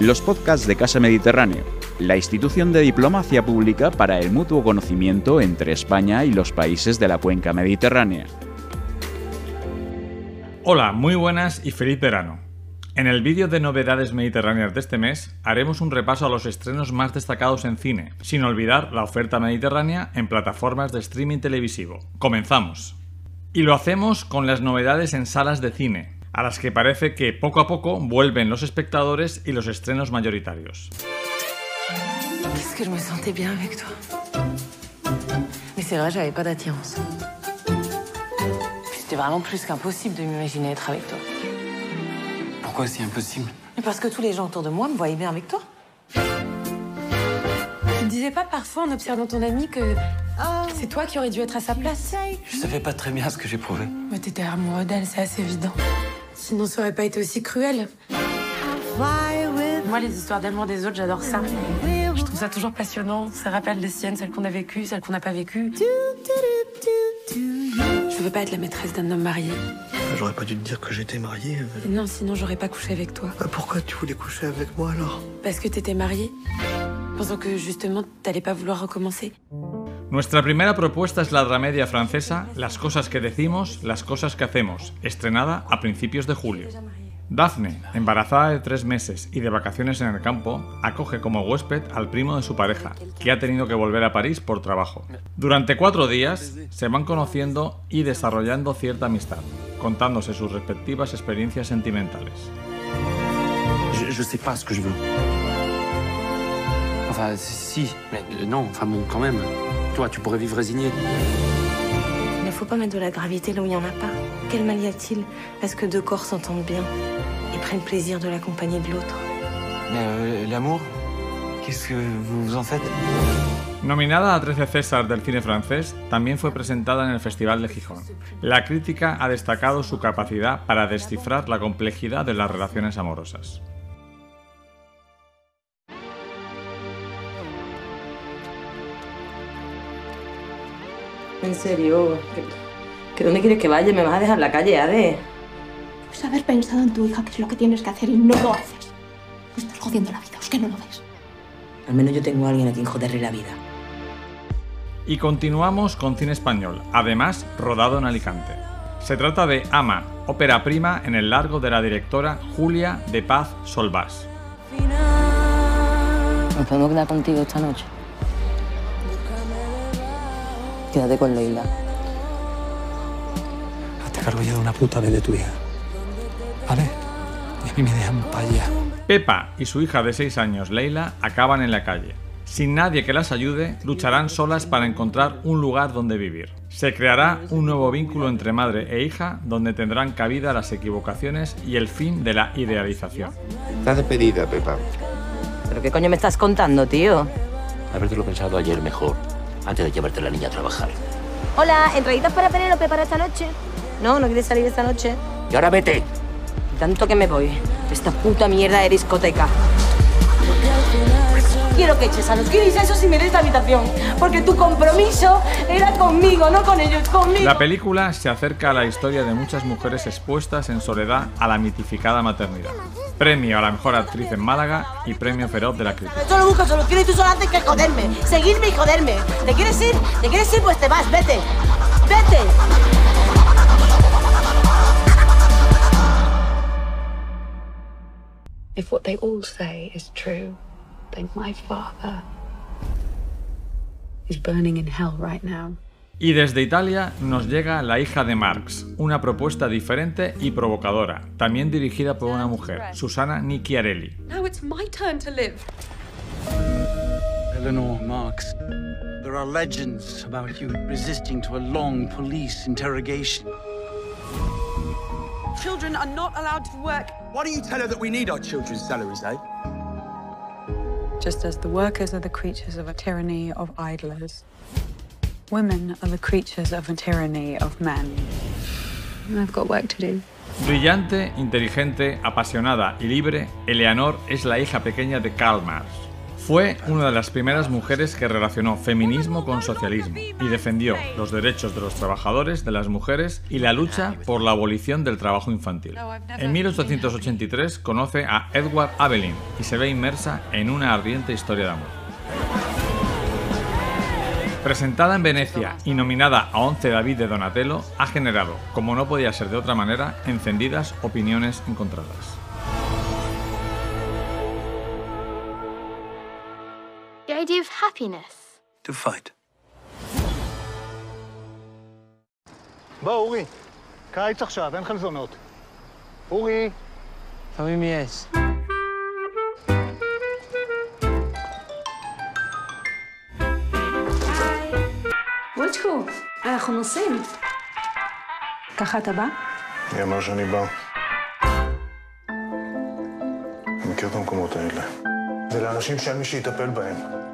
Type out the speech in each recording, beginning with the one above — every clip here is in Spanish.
los podcasts de Casa Mediterráneo, la institución de diplomacia pública para el mutuo conocimiento entre España y los países de la cuenca mediterránea. Hola, muy buenas y feliz verano. En el vídeo de novedades mediterráneas de este mes haremos un repaso a los estrenos más destacados en cine, sin olvidar la oferta mediterránea en plataformas de streaming televisivo. Comenzamos. Y lo hacemos con las novedades en salas de cine, a las que parece que poco a poco vuelven los espectadores y los estrenos mayoritarios. Qu'est-ce que je me sentais bien avec toi? Mais c'est vrai, j'avais pas d'attirance. C'était vraiment plus qu'impossible de m'imaginer être avec toi. Pourquoi c'est impossible? Mais parce que tous les gens autour de moi me voyaient bien avec toi. Tu te disais pas parfois en observant ton ami que c'est toi qui aurais dû être à sa place Je savais pas très bien ce que j'éprouvais. Mais t'étais amoureux d'elle, c'est assez évident. Sinon, ça aurait pas été aussi cruel. Moi, les histoires d'amour des autres, j'adore ça. Je trouve ça toujours passionnant. Ça rappelle les siennes, celles qu'on a vécues, celles qu'on n'a pas vécues. Je veux pas être la maîtresse d'un homme marié. J'aurais pas dû te dire que j'étais marié. euh. Non, sinon j'aurais pas couché avec toi. Bah, Pourquoi tu voulais coucher avec moi alors? Parce que t'étais marié. Pensant que justement, t'allais pas vouloir recommencer. Nuestra primera propuesta es la dramedia francesa Las cosas que decimos, las cosas que hacemos, estrenada a principios de julio. Daphne, embarazada de tres meses y de vacaciones en el campo, acoge como huésped al primo de su pareja, que ha tenido que volver a París por trabajo. Durante cuatro días se van conociendo y desarrollando cierta amistad, contándose sus respectivas experiencias sentimentales. Que. Enfin. Toi, tu pourrais vivre résigné. Il ne faut pas mettre de la gravité là où il n'y en a pas. Quel mal y a-t-il? À ce que deux corps s'entendent bien et prennent plaisir de l'accompagner de l'autre Mais euh, l'amour Qu'est-ce que vous vous en faites? Nominada a 13 César del cine francés, también fue presentada en el Festival de Gijón. La crítica ha destacado su capacidad para descifrar la complejidad de las relaciones amorosas. En serio, ¿que, que dónde quieres que vaya? ¿Me vas a dejar en la calle, Ade? Pues haber pensado en tu hija, que es lo que tienes que hacer y no lo haces. Me estás jodiendo la vida, es que no lo ves. Al menos yo tengo a alguien a quien joderle la vida. Y continuamos con cine español, además rodado en Alicante. Se trata de Ama, ópera prima en el largo de la directora Julia de Paz Solvás. ¿Nos podemos quedar contigo esta noche? Quédate con Leila. Hazte cargo ya de una puta vez de tu hija. ¿Vale? Y a mí me dejan pa' allá. Pepa y su hija de 6 años, Leila, acaban en la calle. Sin nadie que las ayude, lucharán solas para encontrar un lugar donde vivir. Se creará un nuevo vínculo entre madre e hija donde tendrán cabida las equivocaciones y el fin de la idealización. Estás despedida, Pepa. ¿Pero qué coño me estás contando, tío? Habértelo pensado ayer mejor, antes de llevarte a la niña a trabajar. Hola, ¿entraditas para Penélope para esta noche? No, ¿no quieres salir esta noche? Y ahora vete. Tanto que me voy. Esta puta mierda de discoteca. Quiero que eches a los guiris a esos y me des la habitación. Porque tu compromiso era conmigo, no con ellos, conmigo. La película se acerca a la historia de muchas mujeres expuestas en soledad a la mitificada maternidad. Premio a la mejor actriz en Málaga y premio feroz de la crítica. Solo busco soluciones y tú solo haces que joderme. Seguirme y joderme. ¿Te quieres ir? ¿Te quieres ir? Pues te vas, vete. Vete. If what they all say is true, then my father is burning in hell right now. Y desde Italia nos llega La hija de Marx, una propuesta diferente y provocadora, también dirigida por una mujer, Susana Nicchiarelli. Now it's my turn to live. Eleanor Marx, there are legends about you resisting to a long police interrogation. Children are not allowed to work. Why don't you tell her that we need our children's salaries, eh? Just as the workers are the creatures of a tyranny of idlers, women are the creatures of a tyranny of men. I've got work to do. Brillante, inteligente, apasionada y libre, Eleanor es la hija pequeña de Karl Marx. Fue una de las primeras mujeres que relacionó feminismo con socialismo y defendió los derechos de los trabajadores, de las mujeres y la lucha por la abolición del trabajo infantil. En 1883 conoce a Edward Avelin y se ve inmersa en una ardiente historia de amor. Presentada en Venecia y nominada a 11 David de Donatello, ha generado, como no podía ser de otra manera, encendidas opiniones encontradas. Happiness. To fight. בוא, אורי. קיץ עכשיו, אין חלזונות. אורי. לפעמים יש. וואצ'קו, אנחנו נוסעים. ככה אתה בא? מי אמר שאני בא? אני מכיר את המקומות האלה. זה לאנשים שאין מי שיטפל בהם.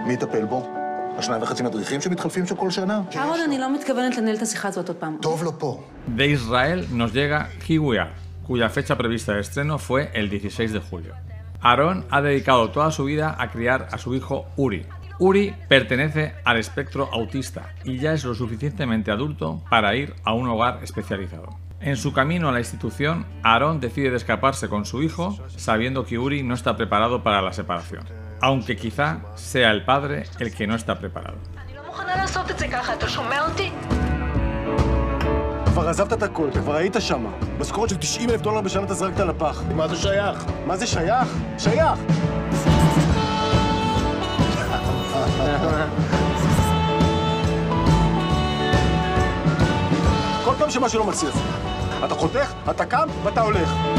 מי יטפל בו? השניים וחצי מדריכים שמתחלפים שם כל שנה? אהרון, אני לא מתכוונת לנהל את השיחה הזאת עוד פעם. טוב לו פה. De Israel nos llega Hiwea, cuya fecha prevista de estreno fue el 16 de julio. Aaron ha dedicado toda su vida a criar a su hijo Uri. Uri pertenece al espectro autista y ya es lo suficientemente adulto para ir a un hogar especializado. En su camino a la institución, Aaron decide de escaparse con su hijo, sabiendo que Uri no está preparado para la separación, Aunque quizá sea el padre el que no está preparado. כבר עזבת את הכל, אתה כבר היית שם. משכורת של 90 אלף דולר בשנה אתה זרקת לפח. מה זה שייך? מה זה שייך? שייך! כל פעם שמשהו לא מצליח. אתה חותך, אתה קם ואתה הולך.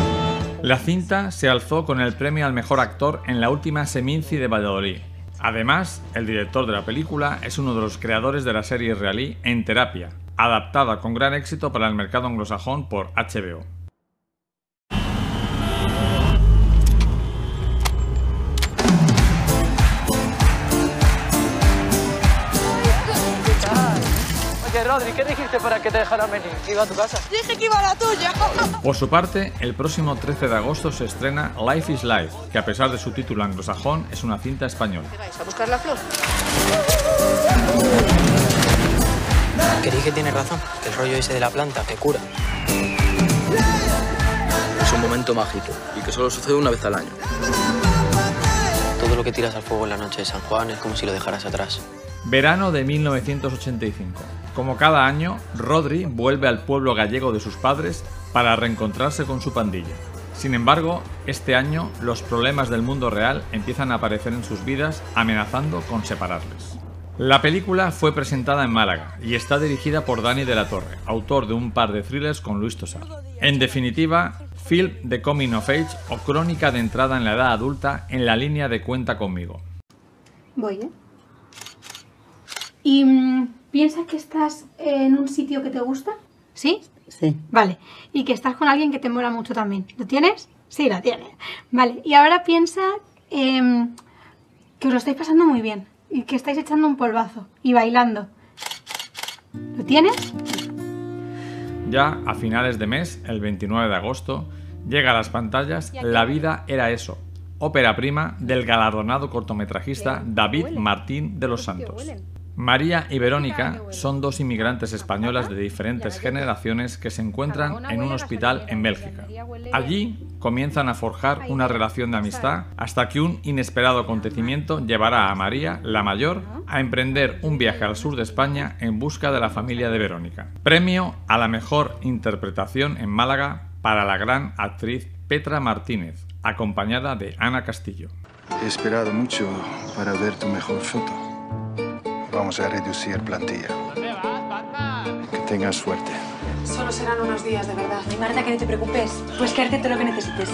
La cinta se alzó con el premio al mejor actor en la última Seminci de Valladolid. Además, el director de la película es uno de los creadores de la serie israelí En Terapia, adaptada con gran éxito para el mercado anglosajón por HBO. ¿Qué dijiste para que te dejaran venir? ¿Iba a tu casa? Dije que iba a la tuya. Por su parte, el próximo 13 de agosto se estrena Life is Life, que a pesar de su título anglosajón es una cinta española. ¿Vais a buscar la flor? ¿Queréis que tiene razón? Que el rollo ese de la planta te cura. Es un momento mágico y que solo sucede una vez al año. Todo lo que tiras al fuego en la noche de San Juan es como si lo dejaras atrás. Verano de 1985. Como cada año, Rodri vuelve al pueblo gallego de sus padres para reencontrarse con su pandilla. Sin embargo, este año los problemas del mundo real empiezan a aparecer en sus vidas amenazando con separarles. La película fue presentada en Málaga y está dirigida por Dani de la Torre, autor de un par de thrillers con Luis Tosar. En definitiva, film de coming of age o crónica de entrada en la edad adulta en la línea de cuenta conmigo. Voy, ¿eh? ¿Y mm, piensas que estás en un sitio que te gusta? ¿Sí? Sí. Vale. Y que estás con alguien que te mola mucho también. ¿Lo tienes? Sí, lo tienes. Vale. Y ahora piensa em, que os lo estáis pasando muy bien. Y que estáis echando un polvazo. Y bailando. ¿Lo tienes? Ya a finales de mes, el 29 de agosto, llega a las pantallas La vida era eso, ópera prima del galardonado cortometrajista David Martín de los Santos. María y Verónica son dos inmigrantes españolas de diferentes generaciones que se encuentran en un hospital en Bélgica. Allí comienzan a forjar una relación de amistad hasta que un inesperado acontecimiento llevará a María, la mayor, a emprender un viaje al sur de España en busca de la familia de Verónica. Premio a la mejor interpretación en Málaga para la gran actriz Petra Martínez, acompañada de Ana Castillo. He esperado mucho para ver tu mejor foto. Vamos a reducir plantilla. Que tengas suerte. Solo serán unos días, de verdad. Ay, Marta, que no te preocupes. Pues quedarte todo lo que necesites.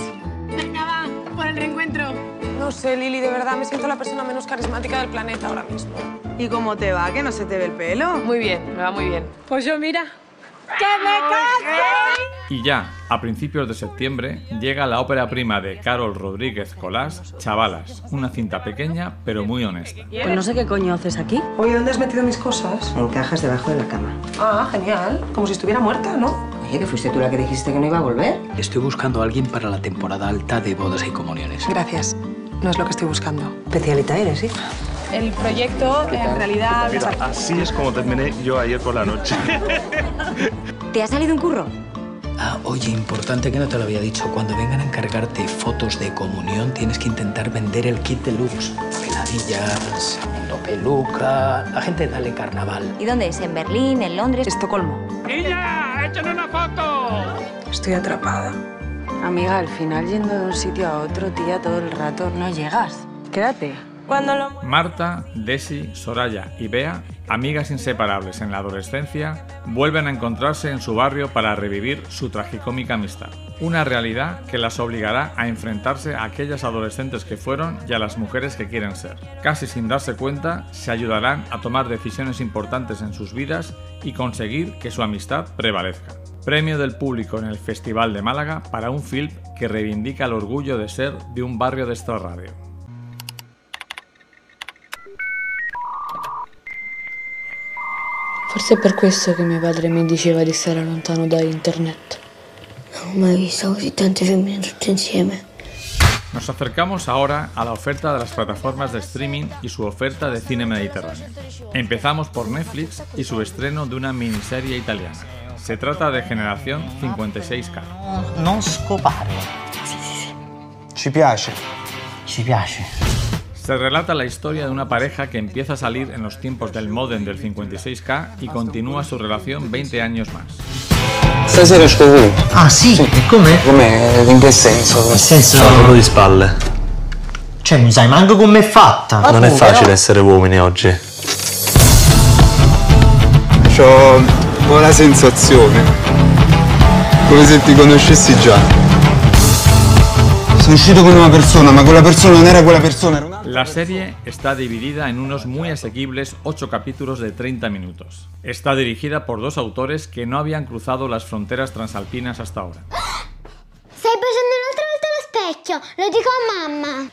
Venga, va, por el reencuentro. No sé, Lili, de verdad, me siento la persona menos carismática del planeta ahora mismo. ¿Y cómo te va? ¿Que no se te ve el pelo? Muy bien, me va muy bien. Pues yo, mira, ¡que me case! Y ya, a principios de septiembre, llega la ópera prima de Carol Rodríguez Colás, Chavalas, una cinta pequeña pero muy honesta. Pues no sé qué coño haces aquí. Oye, ¿dónde has metido mis cosas? En cajas debajo de la cama. Ah, genial. Como si estuviera muerta, ¿no? Oye, que fuiste tú la que dijiste que no iba a volver. Estoy buscando a alguien para la temporada alta de bodas y comuniones. Gracias. No es lo que estoy buscando. Especialista eres, ¿sí? El proyecto, en realidad... Mira, así es como terminé yo ayer por la noche. ¿Te ha salido un curro? Ah, oye, importante que no te lo había dicho. Cuando vengan a encargarte fotos de comunión, tienes que intentar vender el kit deluxe. Peladillas, no peluca, la gente dale carnaval. ¿Y dónde es? ¿En Berlín? ¿En Londres? Estocolmo. ¡Ella! ¡Échale una foto! Estoy atrapada. Amiga, al final yendo de un sitio a otro, tía, todo el rato no llegas. Quédate. Cuando lo... Marta, Desi, Soraya y Bea, amigas inseparables en la adolescencia, vuelven a encontrarse en su barrio para revivir su tragicómica amistad. Una realidad que las obligará a enfrentarse a aquellas adolescentes que fueron y a las mujeres que quieren ser. Casi sin darse cuenta, se ayudarán a tomar decisiones importantes en sus vidas y conseguir que su amistad prevalezca. Premio del público en el Festival de Málaga para un film que reivindica el orgullo de ser de un barrio de esta Forse è per questo che mio padre mi diceva di stare lontano da internet. Non ho mai visto così tante femmine tutte insieme. Nos acercamos ahora a la oferta de las plataformas de streaming y su oferta de cine mediterráneo. Empezamos por Netflix y su estreno de una miniserie italiana. Se trata de Generación 56K. Non scopare. Ci piace. Ci piace. Se relata la historia de una pareja que empieza a salir en los tiempos del modem del 56K y continúa su relación 20 años más. Stasera esco qui. Ah sì? E come? Come? In che senso? Nel senso... Sono di spalle. Cioè, non sai manco com'è fatta. Non è facile essere uomini oggi. Ho una sensazione. Come se ti conoscessi già. Sono uscito con una persona, ma quella persona non era quella persona, era una... La serie está dividida en unos muy asequibles 8 capítulos de 30 minutos. Está dirigida por dos autores que no habían cruzado las fronteras transalpinas hasta ahora. Stai baciando un'altra volta allo specchio, lo dico a mamma.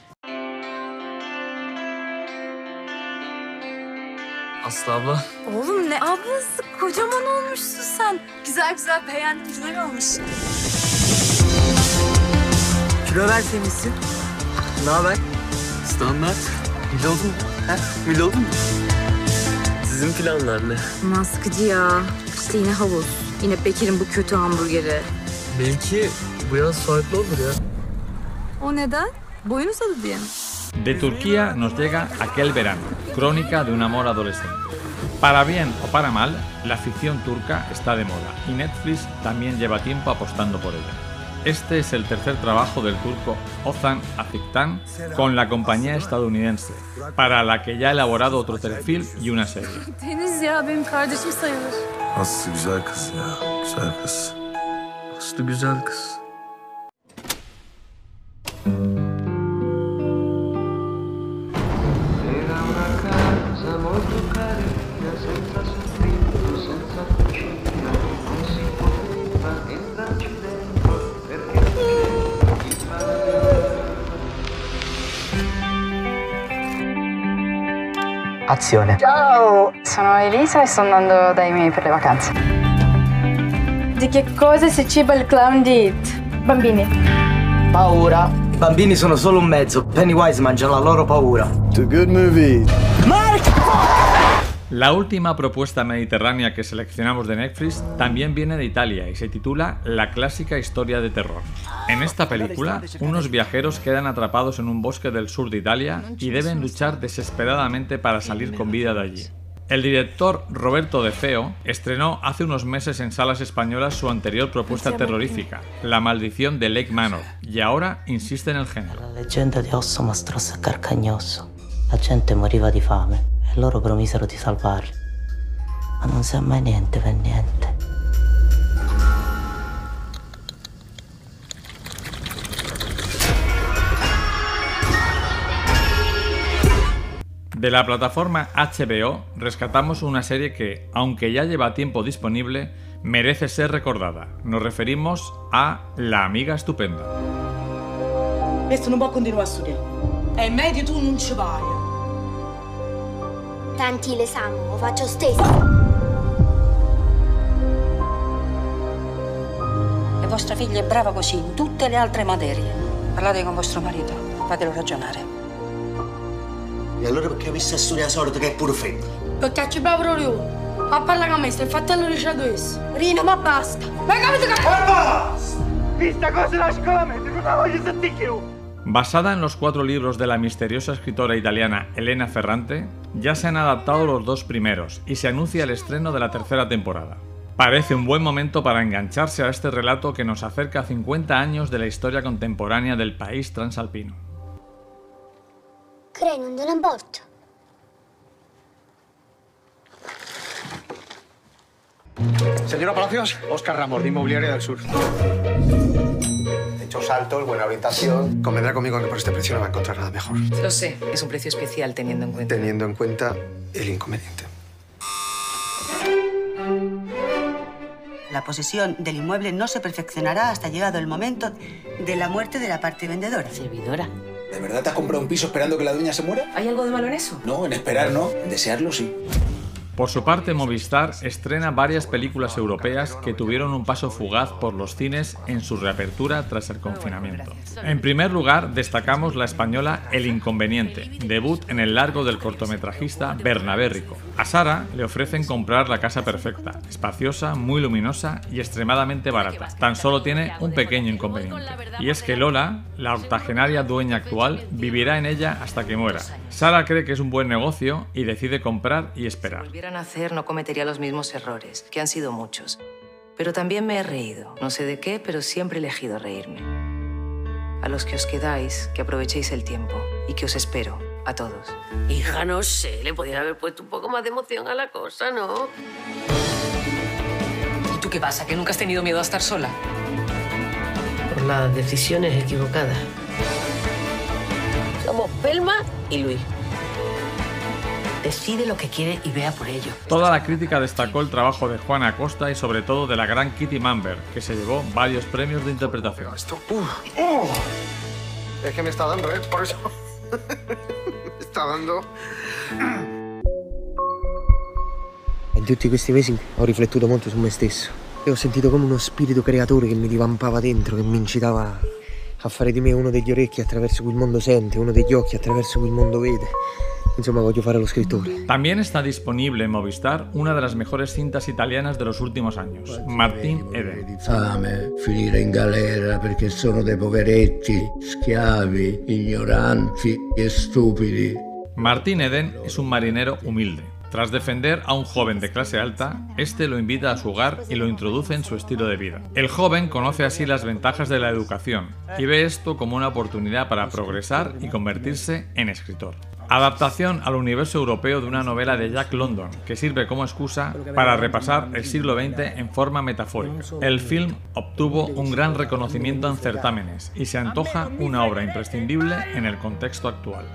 Aslı abla. Oğlum ne ablası? Kocaman olmuşsun sen. Güzel güzel beğendim. Güzel olmuş. Kilo versemişsin. Ne haber? Standart. Mil oldun mu? He? Mil oldun mu? Sizin planlar ne? Aman sıkıcı ya. İşte yine havuz. Yine Bekir'in bu kötü hamburgeri. Belki bu yaz farklı olur ya. O neden? Boyun uzadı diye mi? De Turquía nos llega Aquel verano, crónica de un amor adolescente. Para bien o para mal, la ficción turca está de moda y Netflix también lleva tiempo apostando por ella. Este es el tercer trabajo del turco Ozan Aziktan con la compañía estadounidense, para la que ya ha elaborado otro telefilm y una serie. Azione. Ciao! Sono Elisa e sto andando dai miei per le vacanze. Di che cosa si ciba il clown di It? Bambini. Paura. I bambini sono solo un mezzo. Pennywise mangia la loro paura. To good movie. La última propuesta mediterránea que seleccionamos de Netflix también viene de Italia y se titula La clásica historia de terror. En esta película, unos viajeros quedan atrapados en un bosque del sur de Italia y deben luchar desesperadamente para salir con vida de allí. El director Roberto De Feo estrenó hace unos meses en salas españolas su anterior propuesta terrorífica, La maldición de Lake Manor, y ahora insiste en el género. La leggenda di Osso Mastrosso e Carcagnosso. La gente moriva di fame loro promisero di salvarli. Ma non sa mai niente per niente. De la plataforma HBO rescatamos una serie que, aunque ya lleva tiempo disponible, merece ser recordada. Nos referimos a La amiga estupenda. Questo non può continuare a studiare. È meglio tu non ci vai. Tanti l'esame, lo faccio stesso. E vostra figlia è brava così in tutte le altre materie. Parlate con vostro marito, fatelo ragionare. E allora perché ho visto studiare sorda che è pure femmina? Perché ci proprio uno. Ma parla con me, stai fratello di questo. Rino, ma basta. Ma capito che... basta! Questa cosa la scommetto, non la voglio sentire più! Basada en los cuatro libros de la misteriosa escritora italiana Elena Ferrante, ya se han adaptado los dos primeros y se anuncia el estreno de la tercera temporada. Parece un buen momento para engancharse a este relato que nos acerca a 50 años de la historia contemporánea del país transalpino. Crei, non te ne importa. Señora Palacios, Oscar Ramos, de Inmobiliaria del Sur. Techos altos, buena orientación. Convendrá conmigo que por este precio no va a encontrar nada mejor. Lo sé, es un precio especial teniendo en cuenta. Teniendo en cuenta el inconveniente. La posesión del inmueble no se perfeccionará hasta llegado el momento de la muerte de la parte vendedora. Servidora. ¿De verdad te has comprado un piso esperando que la dueña se muera? ¿Hay algo de malo en eso? No, en esperar no, en desearlo sí. Por su parte, Movistar estrena varias películas europeas que tuvieron un paso fugaz por los cines en su reapertura tras el confinamiento. En primer lugar, destacamos la española El Inconveniente, debut en el largo del cortometrajista Bernabé Rico. A Sara le ofrecen comprar la casa perfecta, espaciosa, muy luminosa y extremadamente barata. Tan solo tiene un pequeño inconveniente. Y es que Lola, la octogenaria dueña actual, vivirá en ella hasta que muera. Sara cree que es un buen negocio y decide comprar y esperar volviera a nacer no cometería los mismos errores, que han sido muchos. Pero también me he reído. No sé de qué, pero siempre he elegido reírme. A los que os quedáis, que aprovechéis el tiempo y que os espero, a todos. Hija, no sé, le podrían haber puesto un poco más de emoción a la cosa, ¿no? ¿Y tú qué pasa? ¿Que nunca has tenido miedo a estar sola? Por las decisiones equivocadas. Somos Pelma y Luis. Decide lo que quiere y vea por ello. Toda la crítica destacó el trabajo de Juana Acosta y sobre todo de la gran Kitty Mamber, que se llevó varios premios de interpretación. Oh. Es que me está dando, ¿eh? Por eso. me está dando. In tutti questi mesi ho riflettuto molto su me stesso e ho sentito come uno spirito creatore che mi divampava dentro, che mi incitava a fare di me uno degli orecchi attraverso cui il mondo sente, uno degli occhi attraverso cui il mondo vede. Insomma, voglio fare lo scrittore. También está disponible en Movistar una de las mejores cintas italianas de los últimos años, Martín Eden. Fame, finire in galera perché sono dei poveretti, schiavi, ignoranti e stupidi. Martín Eden es un marinero humilde. Tras defender a un joven de clase alta, este lo invita a su hogar y lo introduce en su estilo de vida. El joven conoce así las ventajas de la educación y ve esto como una oportunidad para progresar y convertirse en escritor. Adaptación al universo europeo de una novela de Jack London, que sirve como excusa para repasar el siglo XX en forma metafórica. El film obtuvo un gran reconocimiento en certámenes y se antoja una obra imprescindible en el contexto actual.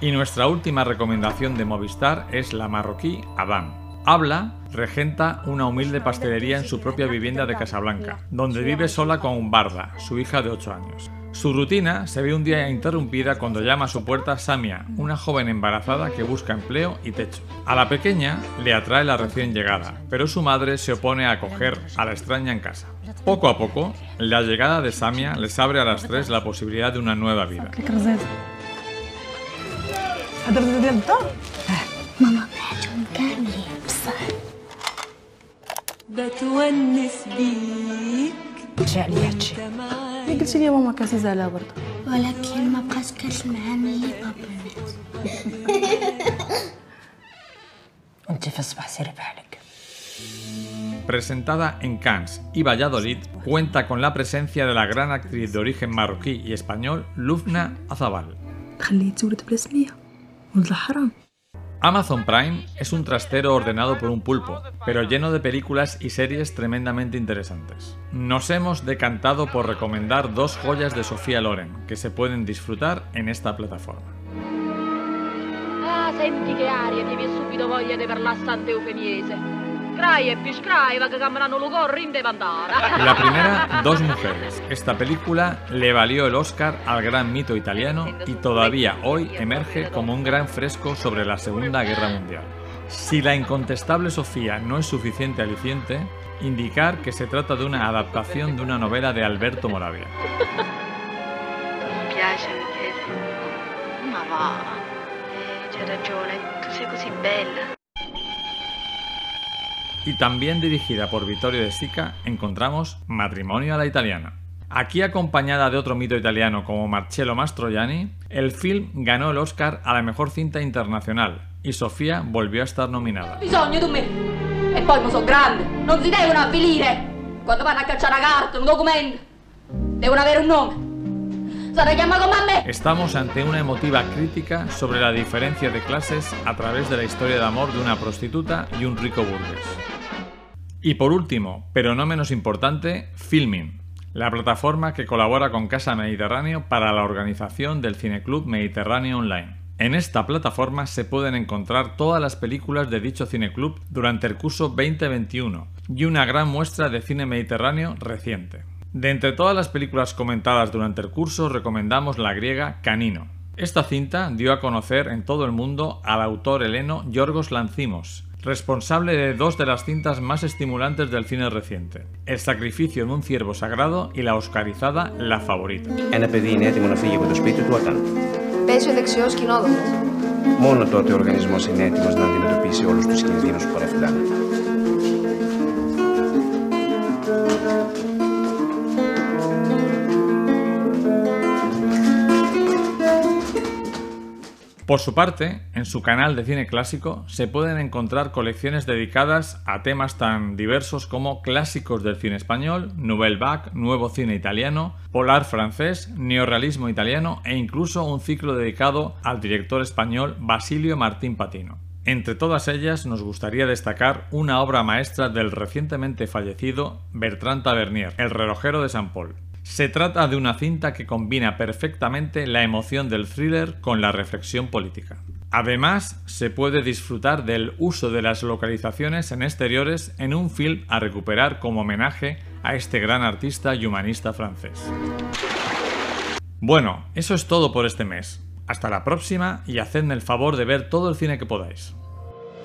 Y nuestra última recomendación de Movistar es la marroquí Adam. Habla Regenta una humilde pastelería en su propia vivienda de Casablanca, donde vive sola con Barda, su hija de 8 años. Su rutina se ve un día interrumpida cuando llama a su puerta Samia, una joven embarazada que busca empleo y techo. A la pequeña le atrae la recién llegada, pero su madre se opone a acoger a la extraña en casa. Poco a poco, la llegada de Samia les abre a las tres la posibilidad de una nueva vida. Mamá, me ha hecho un بتونس بيك رجع لي هادشي ملي قلتي لي ماما كاسي زعلها برضه ولكن ما بقاش كتسمع ملي بابا مات وانت في الصباح سيري بحالك Presentada en Cannes y Valladolid, cuenta con la presencia de la gran actriz de origen marroquí y español Lufna Azabal. Amazon Prime es un trastero ordenado por un pulpo, pero lleno de películas y series tremendamente interesantes. Nos hemos decantado por recomendar dos joyas de Sofía Loren, que se pueden disfrutar en esta plataforma. Ah, senti che aria, ti subito voglia Santa E. La primera, Dos Mujeres. Esta película le valió el Oscar al gran mito italiano y todavía hoy emerge como un gran fresco sobre la Segunda Guerra Mundial. Si la incontestable Sofía no es suficiente aliciente, indicar que se trata de una adaptación de una novela de Alberto Moravia. Ma va. C'hai ragione, tu sei così bella. Y también dirigida por Vittorio De Sica, encontramos Matrimonio a la Italiana. Aquí acompañada de otro mito italiano como Marcello Mastroianni, el film ganó el Oscar a la mejor cinta internacional y Sofía volvió a estar nominada. Estamos ante una emotiva crítica sobre la diferencia de clases a través de la historia de amor de una prostituta y un rico burgués. Y por último, pero no menos importante, Filming, la plataforma que colabora con Casa Mediterráneo para la organización del Cineclub Mediterráneo Online. En esta plataforma se pueden encontrar todas las películas de dicho cineclub durante el curso 2021 y una gran muestra de cine mediterráneo reciente. De entre todas las películas comentadas durante el curso recomendamos la griega Canino. Esta cinta dio a conocer en todo el mundo al autor heleno Yorgos Lanzimos, responsable de dos de las cintas más estimulantes del cine reciente, El sacrificio de un ciervo sagrado y la oscarizada La favorita. Ένα παιδί είναι έτοιμο να φύγει από το σπίτι του όταν. Πέσει ο δεξιό κοινόδομα. Μόνο τότε ο οργανισμός είναι έτοιμος να αντιμετωπίσει όλους τους κινδύνους που παραφυλάνε. Por su parte, en su canal de cine clásico se pueden encontrar colecciones dedicadas a temas tan diversos como clásicos del cine español, Nouvelle Vague, nuevo cine italiano, polar francés, neorrealismo italiano e incluso un ciclo dedicado al director español Basilio Martín Patino. Entre todas ellas nos gustaría destacar una obra maestra del recientemente fallecido Bertrand Tavernier, El relojero de San Paul. Se trata de una cinta que combina perfectamente la emoción del thriller con la reflexión política. Además, se puede disfrutar del uso de las localizaciones en exteriores en un film a recuperar como homenaje a este gran artista y humanista francés. Bueno, eso es todo por este mes. Hasta la próxima y hacedme el favor de ver todo el cine que podáis.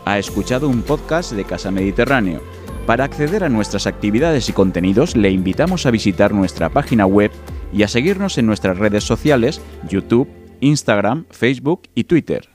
Ha escuchado un podcast de Casa Mediterráneo. Para acceder a nuestras actividades y contenidos le invitamos a visitar nuestra página web y a seguirnos en nuestras redes sociales, YouTube, Instagram, Facebook y Twitter.